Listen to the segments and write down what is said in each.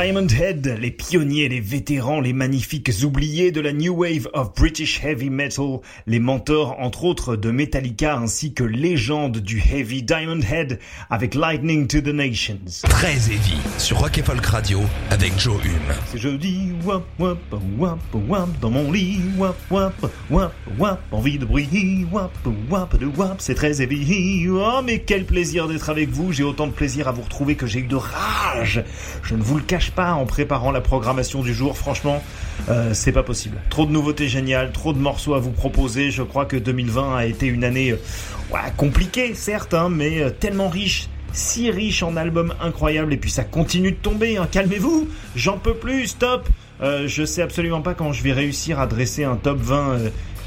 Diamond Head, les pionniers, les vétérans, les magnifiques oubliés de la New Wave of British Heavy Metal, les mentors entre autres de Metallica ainsi que légende du Heavy Diamond Head avec Lightning to the Nations. Très heavy sur Rock Folk Radio avec Joe Hume. C'est jeudi, wap wap wap wap dans mon lit, wap wap wap wap envie de bruit, wap wap de wap, c'est très heavy. Oh mais quel plaisir d'être avec vous, j'ai autant de plaisir à vous retrouver que j'ai eu de rage. Je ne vous le cache pas en préparant la programmation du jour. Franchement, euh, c'est pas possible. Trop de nouveautés géniales, trop de morceaux à vous proposer. Je crois que 2020 a été une année euh, compliquée, certes, hein, mais euh, tellement riche si riche en albums incroyables et puis ça continue de tomber. Hein. Calmez-vous, j'en peux plus, stop. je sais absolument pas quand je vais réussir à dresser un top 20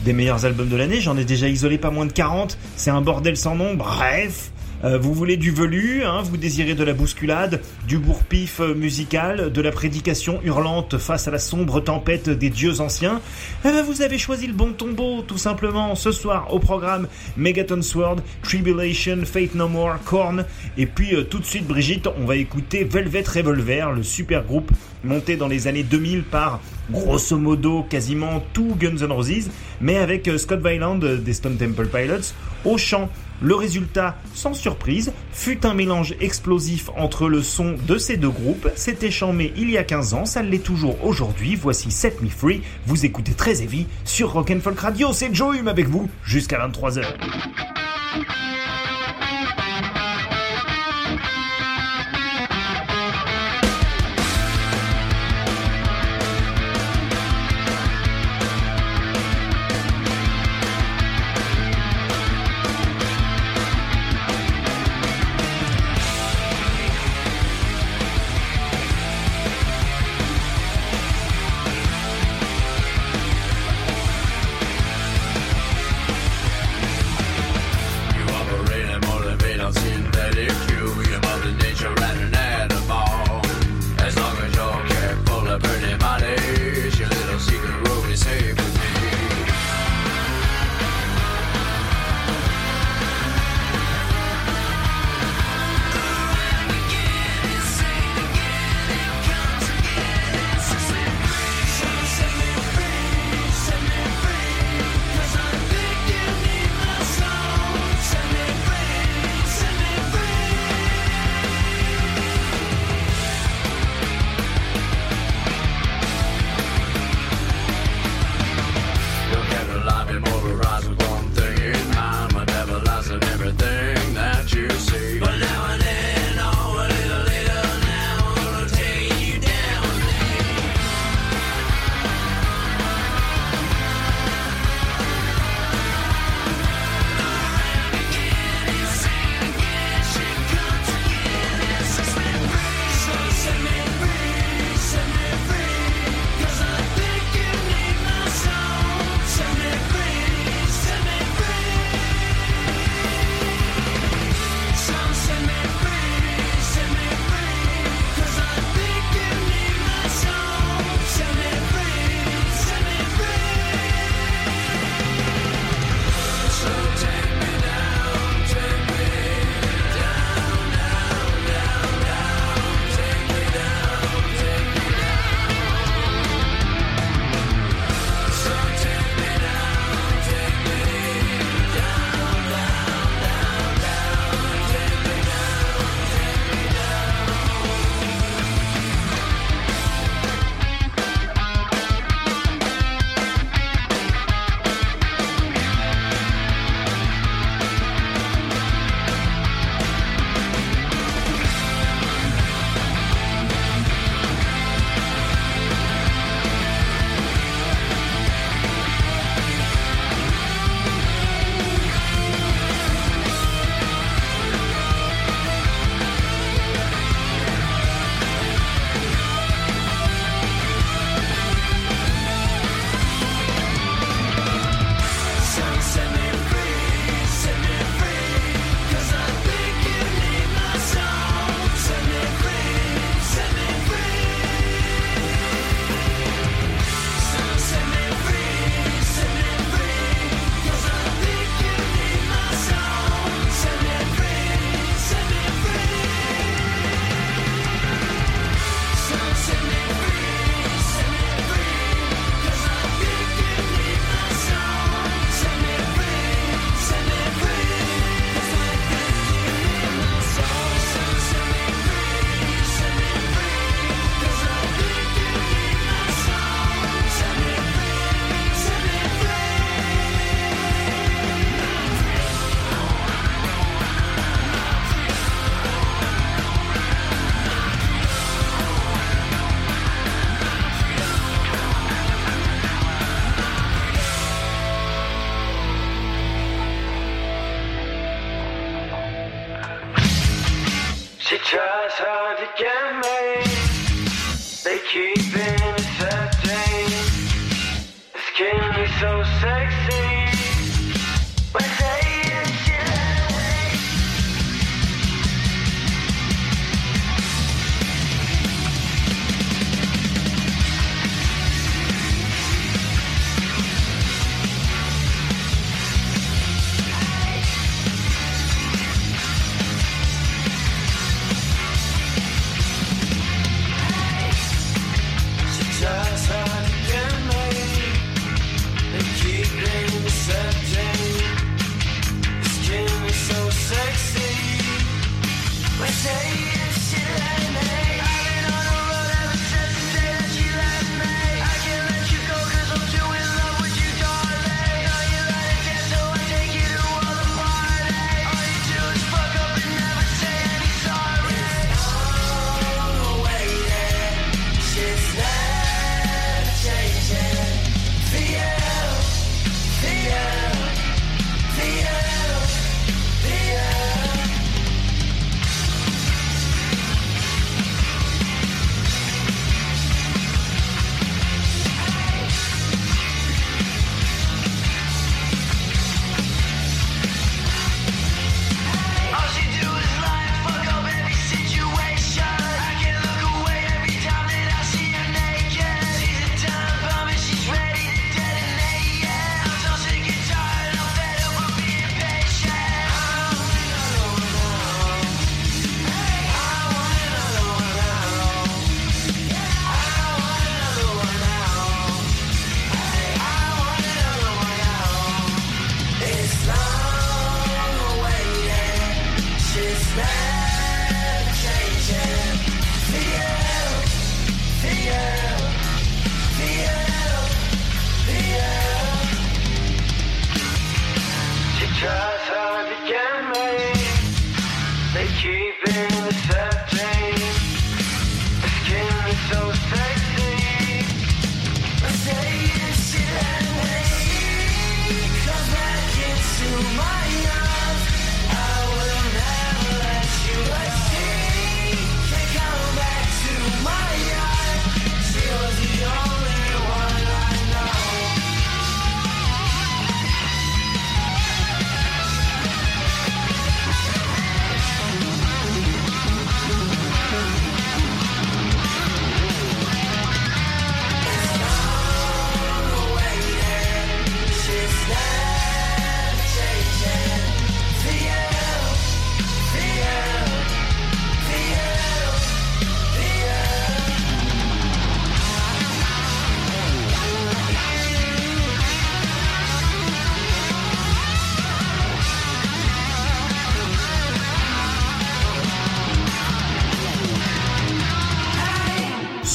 des meilleurs albums de l'année. J'en ai déjà isolé pas moins de 40. C'est un bordel sans nom. Bref. Euh, vous voulez du velu, hein, vous désirez de la bousculade, du bourpif euh, musical, de la prédication hurlante face à la sombre tempête des dieux anciens eh Vous avez choisi le bon tombeau, tout simplement. Ce soir, au programme Megaton Sword, Tribulation, Fate No More, Korn. Et puis euh, tout de suite, Brigitte, on va écouter Velvet Revolver, le super groupe monté dans les années 2000 par grosso modo quasiment tout Guns N' Roses, mais avec Scott Weiland des Stone Temple Pilots au chant. Le résultat, sans surprise, fut un mélange explosif entre le son de ces deux groupes. C'était chambé il y a 15 ans, ça l'est toujours aujourd'hui. Voici Set Me Free. Vous écoutez très heavy sur Rock'n'Folk Radio. C'est Joe Hume avec vous jusqu'à 23h.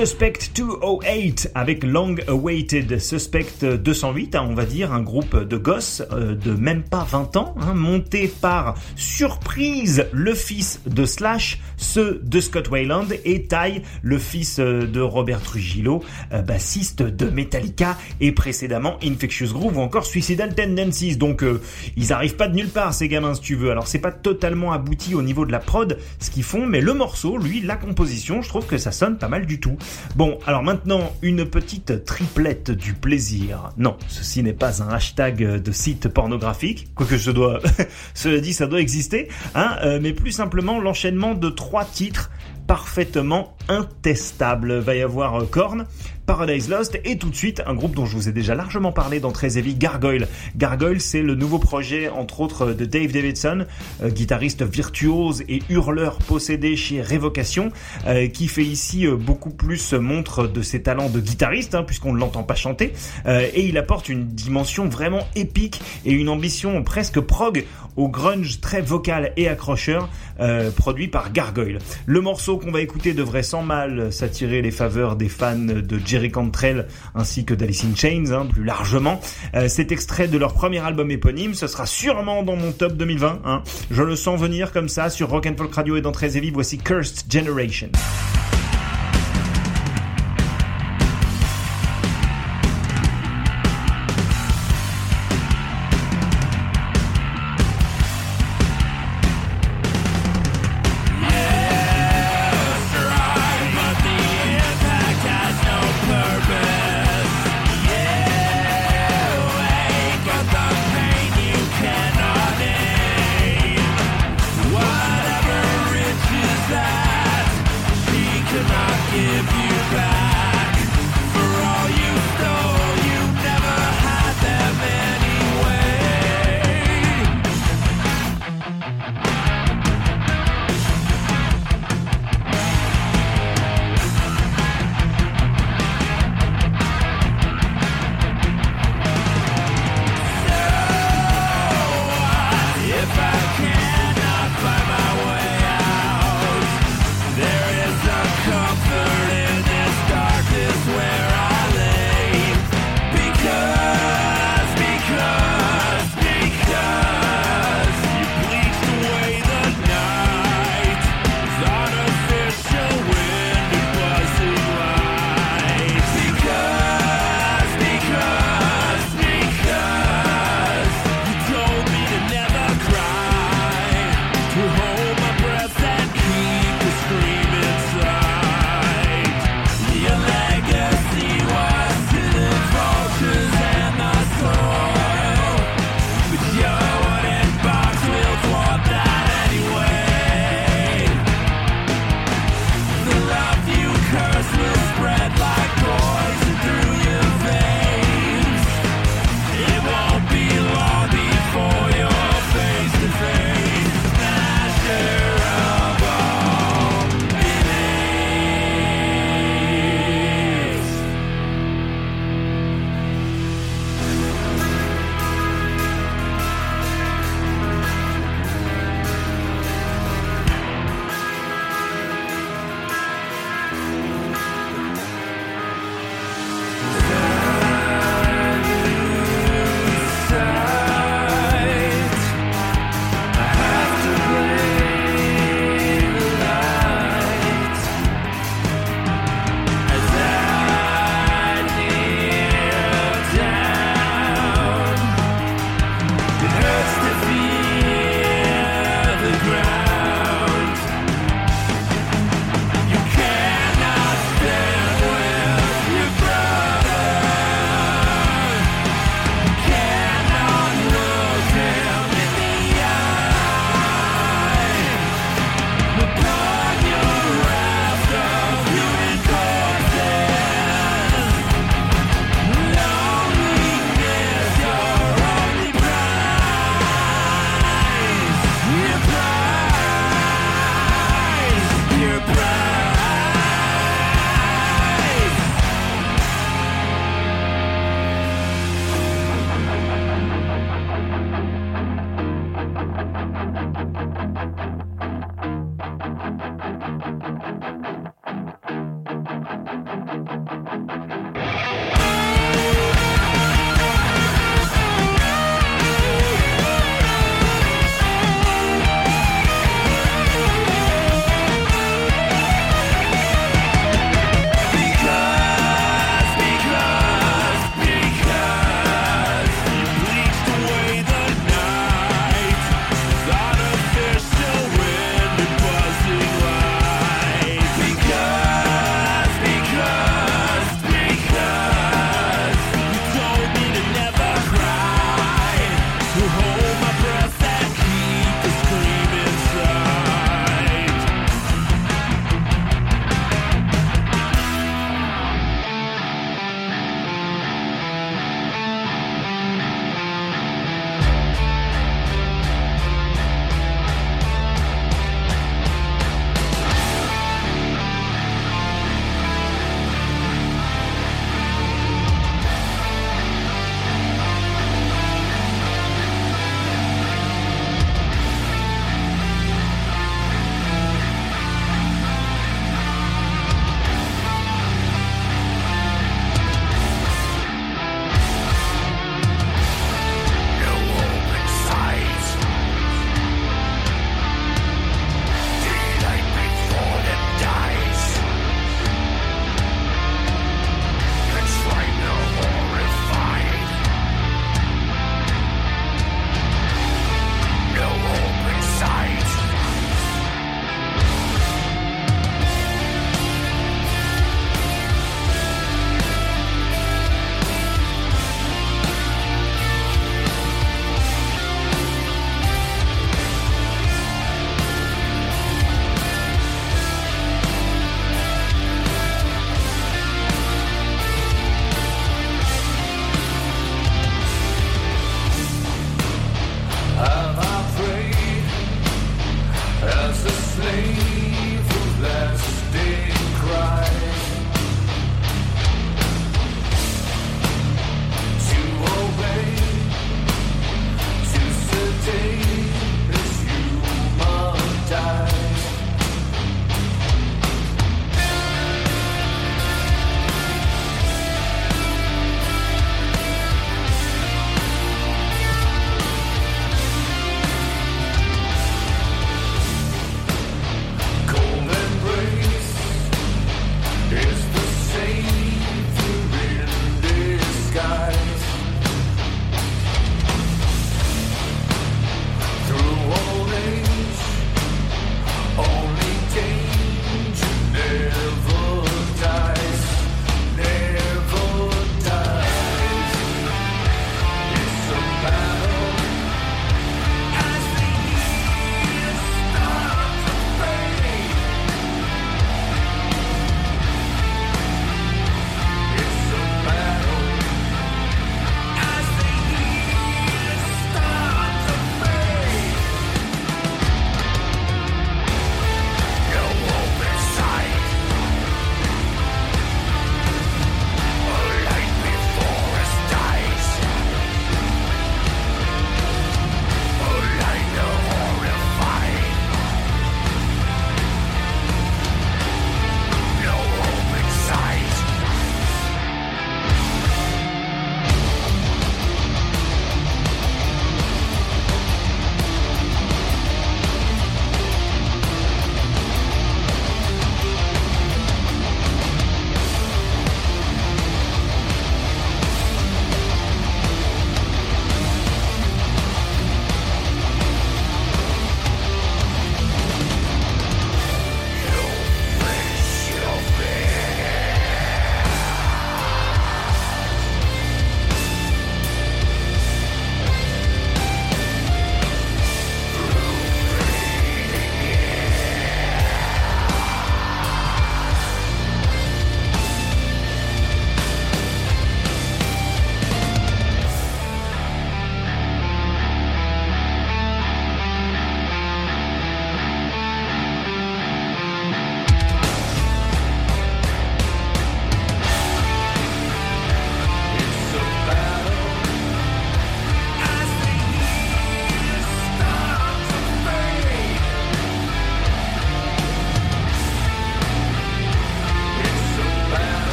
Suspect 208 avec Long Awaited. Suspect 208, hein, on va dire, un groupe de gosses euh, de même pas 20 ans, hein, monté par surprise le fils de Slash, ce de Scott Wayland, et Ty, le fils euh, de Robert Trujillo, euh, bassiste de Metallica et précédemment Infectious Groove ou encore Suicidal Tendencies. Donc euh, ils arrivent pas de nulle part ces gamins si tu veux. Alors c'est pas totalement abouti au niveau de la prod ce qu'ils font, mais le morceau, lui, la composition, je trouve que ça sonne pas mal du tout. Bon, alors maintenant, une petite triplette du plaisir. Non, ceci n'est pas un hashtag de site pornographique, quoique je dois, cela dit, ça doit exister, hein, euh, mais plus simplement l'enchaînement de trois titres parfaitement intestables. Va y avoir euh, Korn, Paradise Lost et tout de suite un groupe dont je vous ai déjà largement parlé dans Très Heavy, Gargoyle. Gargoyle, c'est le nouveau projet entre autres de Dave Davidson, euh, guitariste virtuose et hurleur possédé chez Révocation, euh, qui fait ici euh, beaucoup plus montre de ses talents de guitariste, hein, puisqu'on ne l'entend pas chanter, et il apporte une dimension vraiment épique et une ambition presque prog au grunge très vocal et accrocheur, produit par Gargoyle. Le morceau qu'on va écouter devrait sans mal s'attirer les faveurs des fans de Jerry Cantrell ainsi que d'Alice in Chains, hein, plus largement. Euh, cet extrait de leur premier album éponyme, ce sera sûrement dans mon top 2020. Hein. Je le sens venir comme ça sur Rock and Folk Radio et dans Très Heavy. Voici Cursed Generation.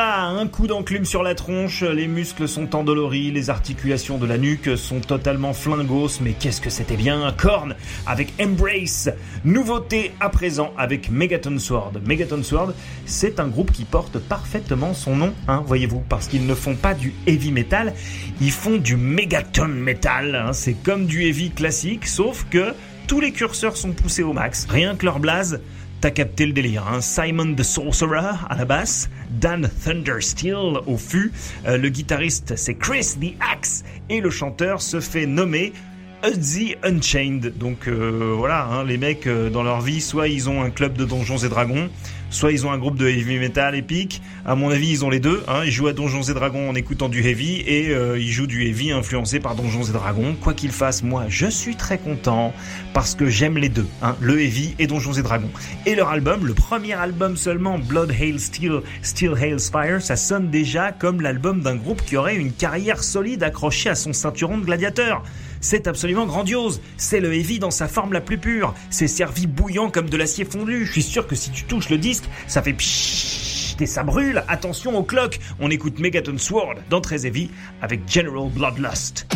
Un coup d'enclume sur la tronche, les muscles sont endoloris, les articulations de la nuque sont totalement flingos, mais qu'est-ce que c'était bien Korn avec Embrace. Nouveauté à présent avec Megaton Sword. Megaton Sword, c'est un groupe qui porte parfaitement son nom, hein, voyez-vous, parce qu'ils ne font pas du heavy metal, ils font du Megaton metal. hein. c'est comme du heavy classique, sauf que tous les curseurs sont poussés au max. Rien que leur blase T'as capté le délire, hein. Simon the Sorcerer à la basse, Dan Thundersteel au fût, euh, le guitariste c'est Chris the Axe. Et le chanteur se fait nommer Ozzy Unchained. Donc euh, voilà, hein, les mecs euh, dans leur vie, soit ils ont un club de donjons et dragons, soit ils ont un groupe de heavy metal épique. À mon avis, ils ont les deux. Hein. Ils jouent à Donjons et Dragons en écoutant du heavy et euh, ils jouent du heavy influencé par Donjons et Dragons. Quoi qu'il fasse, moi, je suis très content parce que j'aime les deux, hein, le heavy et Donjons et Dragons. Et leur album, le premier album seulement, Blood Hail Steel, Steel Hails Fire, ça sonne déjà comme l'album d'un groupe qui aurait une carrière solide accrochée à son ceinturon de gladiateur. C'est absolument grandiose. C'est le heavy dans sa forme la plus pure. C'est servi bouillant comme de l'acier fondu. Je suis sûr que si tu touches le disque, ça fait pshhh et ça brûle. Attention au clock. On écoute Megaton Sword dans Très Heavy avec General Bloodlust.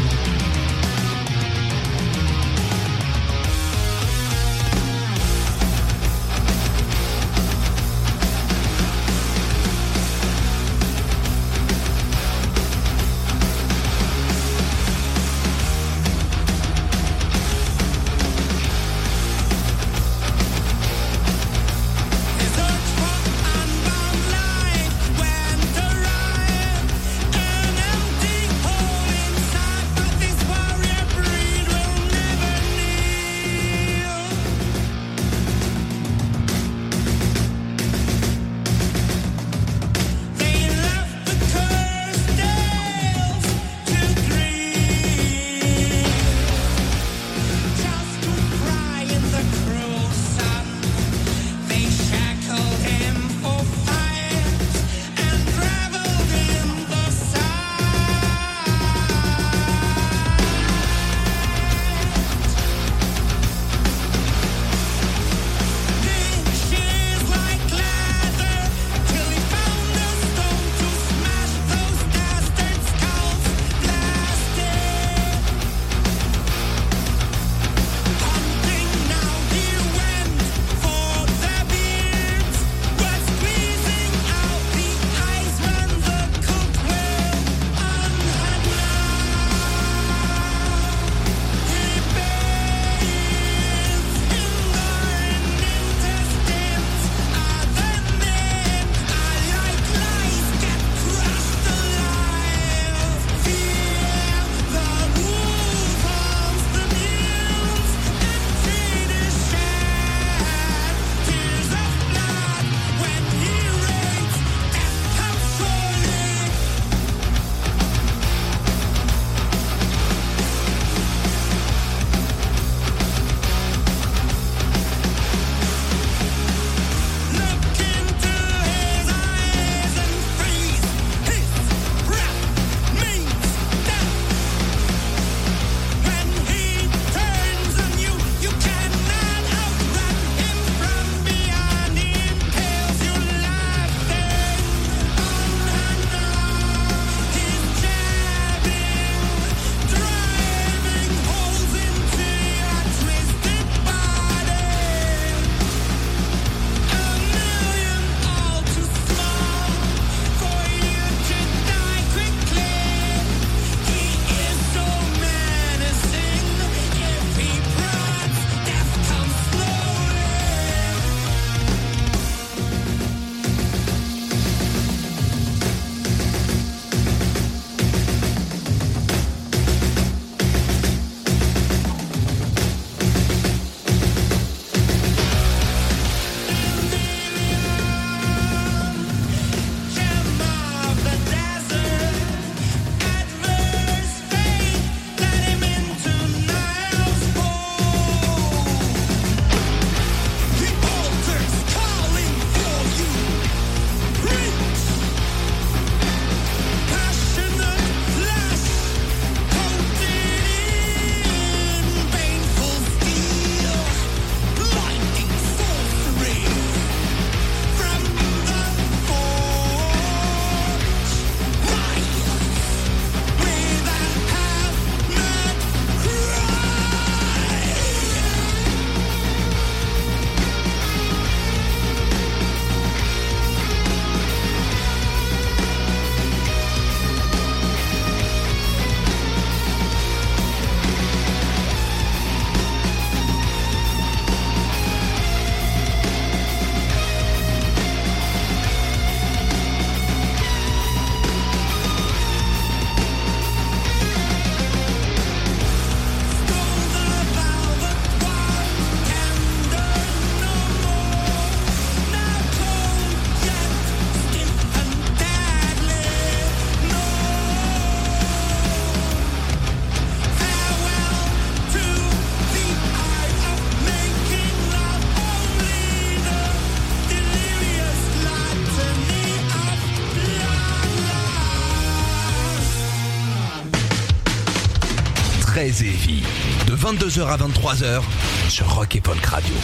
22h à 23h sur Rock et Radio.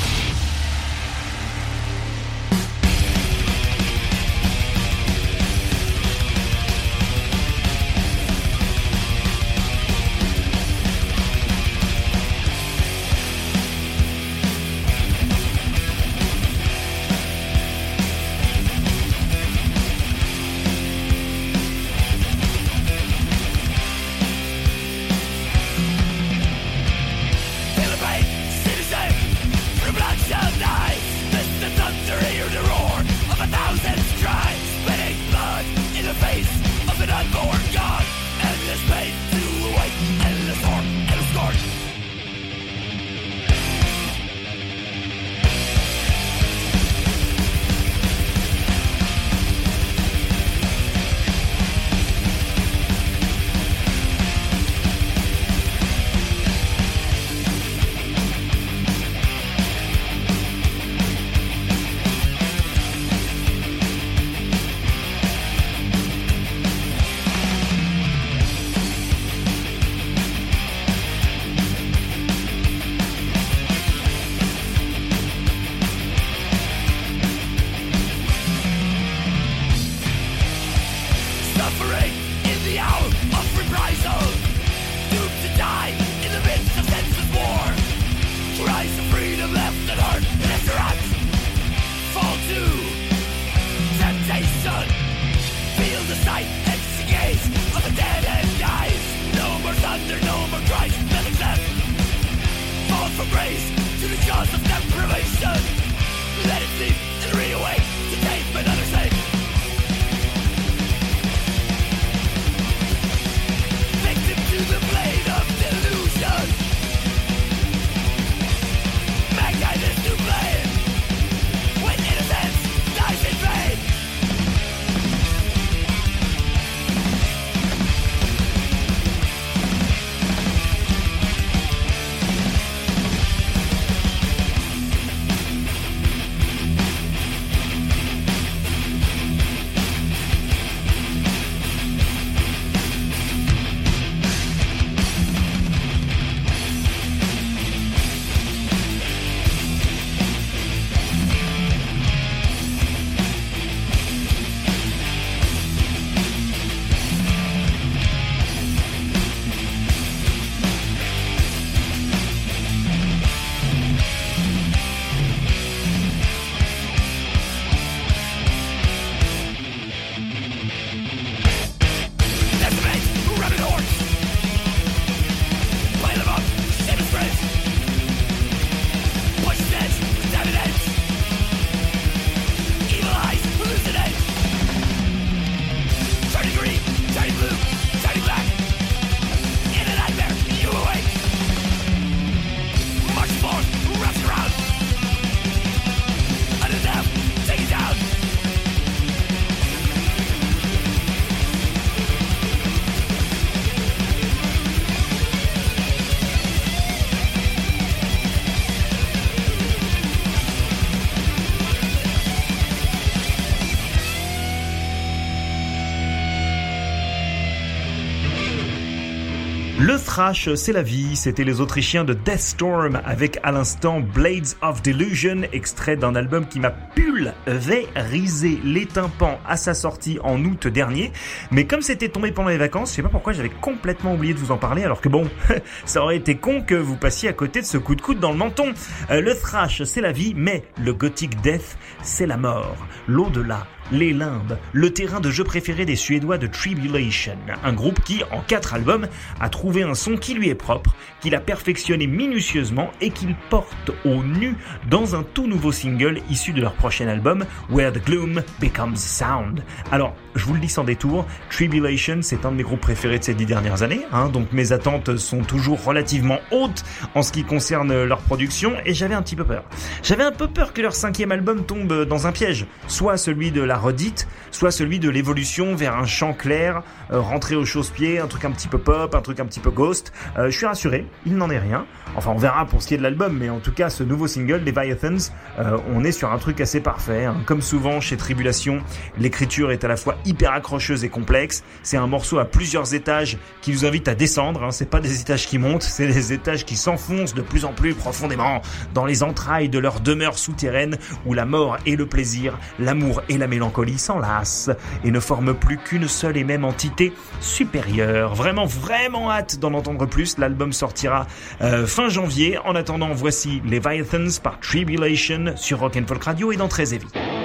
C'est la vie. C'était les Autrichiens de Death Storm avec à l'instant Blades of Delusion, extrait d'un album qui m'a pulvérisé les tympans à sa sortie en août dernier. Mais comme c'était tombé pendant les vacances, je sais pas pourquoi j'avais complètement oublié de vous en parler, alors que bon, ça aurait été con que vous passiez à côté de ce coup de coude dans le menton. Euh, le thrash, c'est la vie, mais le gothic death, c'est la mort. L'au-delà, les limbes, le terrain de jeu préféré des Suédois de Tribulation, un groupe qui, en quatre albums, a trouvé un son qui lui est propre, qu'il a perfectionné minutieusement et qu'il porte au nu dans un tout nouveau single issu de leur prochain album, Where the Gloom Becomes Sound. Alors, je vous le dis sans détour, Tribulation, c'est un de mes groupes préférés de ces dix dernières années, hein, donc mes attentes sont toujours relativement hautes en ce qui concerne leur production, et j'avais un petit peu peur. J'avais un peu peur que leur cinquième album tombe dans un piège, soit celui de la redite, soit celui de l'évolution vers un chant clair, euh, rentré au chausse-pied, un truc un petit peu pop, un truc un petit peu Ghost. Euh, je suis rassuré, il n'en est rien. Enfin, on verra pour ce qui est de l'album, mais en tout cas, ce nouveau single, Leviathans, euh, on est sur un truc assez parfait. hein. Comme souvent chez Tribulation, l'écriture est à la fois hyper accrocheuse et complexe. C'est un morceau à plusieurs étages qui nous invite à descendre. Hein. C'est pas des étages qui montent, c'est des étages qui s'enfoncent de plus en plus profondément dans les entrailles de leur demeure souterraine où la mort et le plaisir, l'amour et la mélancolie s'enlacent et ne forment plus qu'une seule et même entité supérieure. Vraiment, vraiment hâte d'en entendre plus. L'album sortira euh, fin janvier. En attendant, voici Leviathans par Tribulation sur Rock Folk Radio et dans Très Heavy.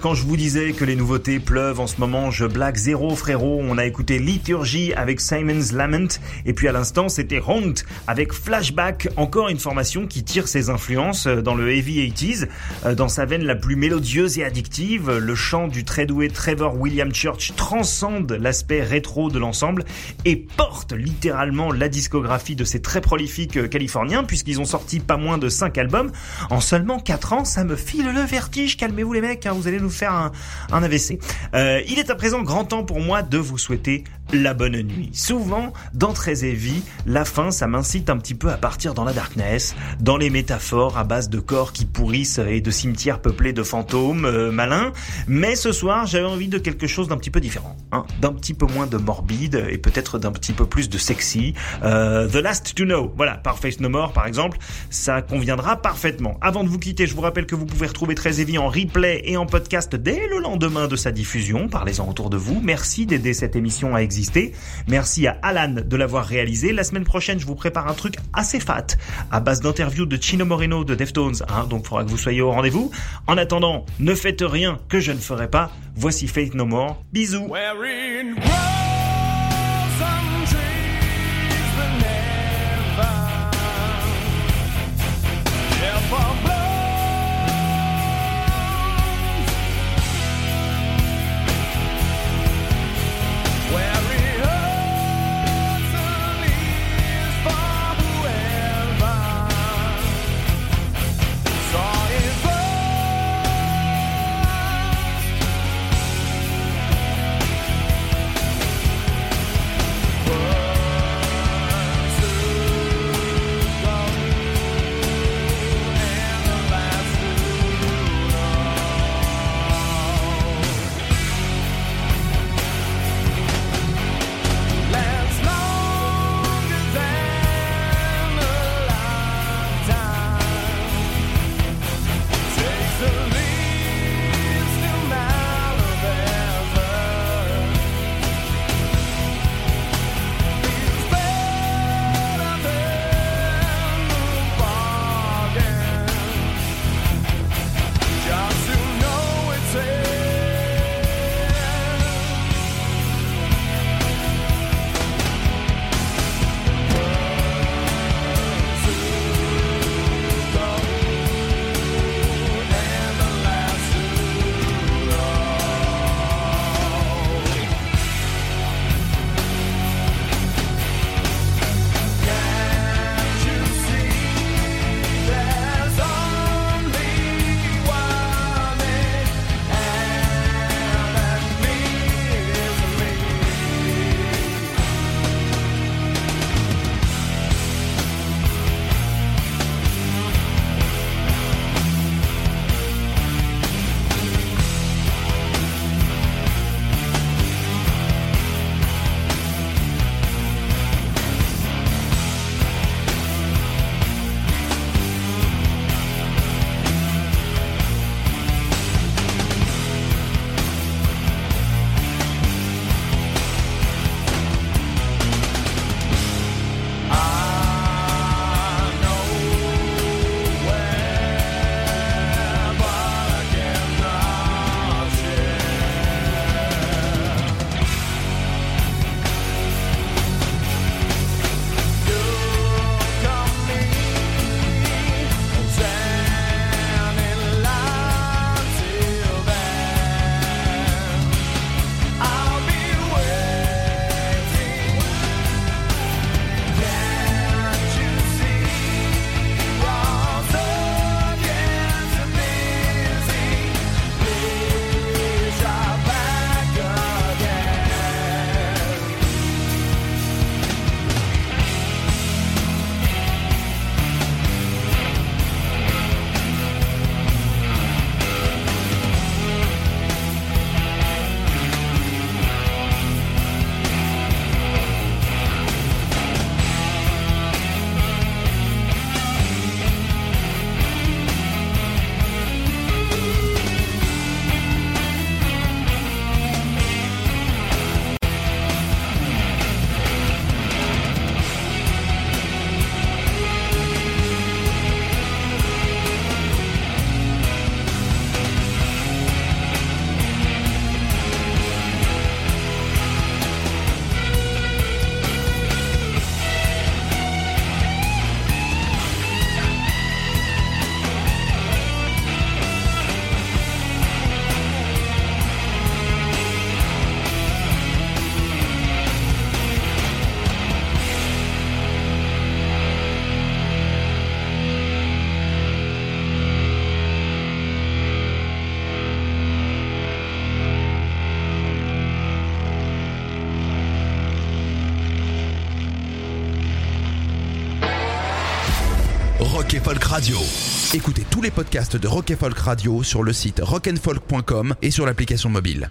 Quand je vous disais que les nouveautés pleuvent en ce moment, je blague zéro frérot. On a écouté Liturgie avec Simon's Lament et puis à l'instant c'était Haunt avec Flashback, encore une formation qui tire ses influences dans le heavy 80s, euh, dans sa veine la plus mélodieuse et addictive. Le chant du très doué Trevor William Church transcende l'aspect rétro de l'ensemble et porte littéralement la discographie de ces très prolifiques euh, californiens puisqu'ils ont sorti pas moins de 5 albums en seulement 4 ans. Ça me file le vertige, calmez-vous les mecs, hein, vous allez nous faire un, AVC. Euh, il est à présent grand temps pour moi de vous souhaiter la bonne nuit. Souvent, dans Très Heavy, la fin, ça m'incite un petit peu à partir dans la darkness, dans les métaphores à base de corps qui pourrissent et de cimetières peuplés de fantômes euh, malins. Mais ce soir, j'avais envie de quelque chose d'un petit peu différent, hein, d'un petit peu moins de morbide et peut-être d'un petit peu plus de sexy. Euh, The Last to Know, voilà, par Face No More par exemple, ça conviendra parfaitement. Avant de vous quitter, je vous rappelle que vous pouvez retrouver Très Heavy en replay et en podcast dès le lendemain de sa diffusion. Parlez-en autour de vous. Merci d'aider cette émission à exister. Merci à Alan de l'avoir réalisé. La semaine prochaine, je vous prépare un truc assez fat à base d'interviews de Chino Moreno de Deftones. Hein, donc, il faudra que vous soyez au rendez-vous. En attendant, ne faites rien que je ne ferai pas. Voici Faith No More. Bisous. Radio. Écoutez tous les podcasts de Rock Folk Radio sur le site rockandfolk.com et sur l'application mobile.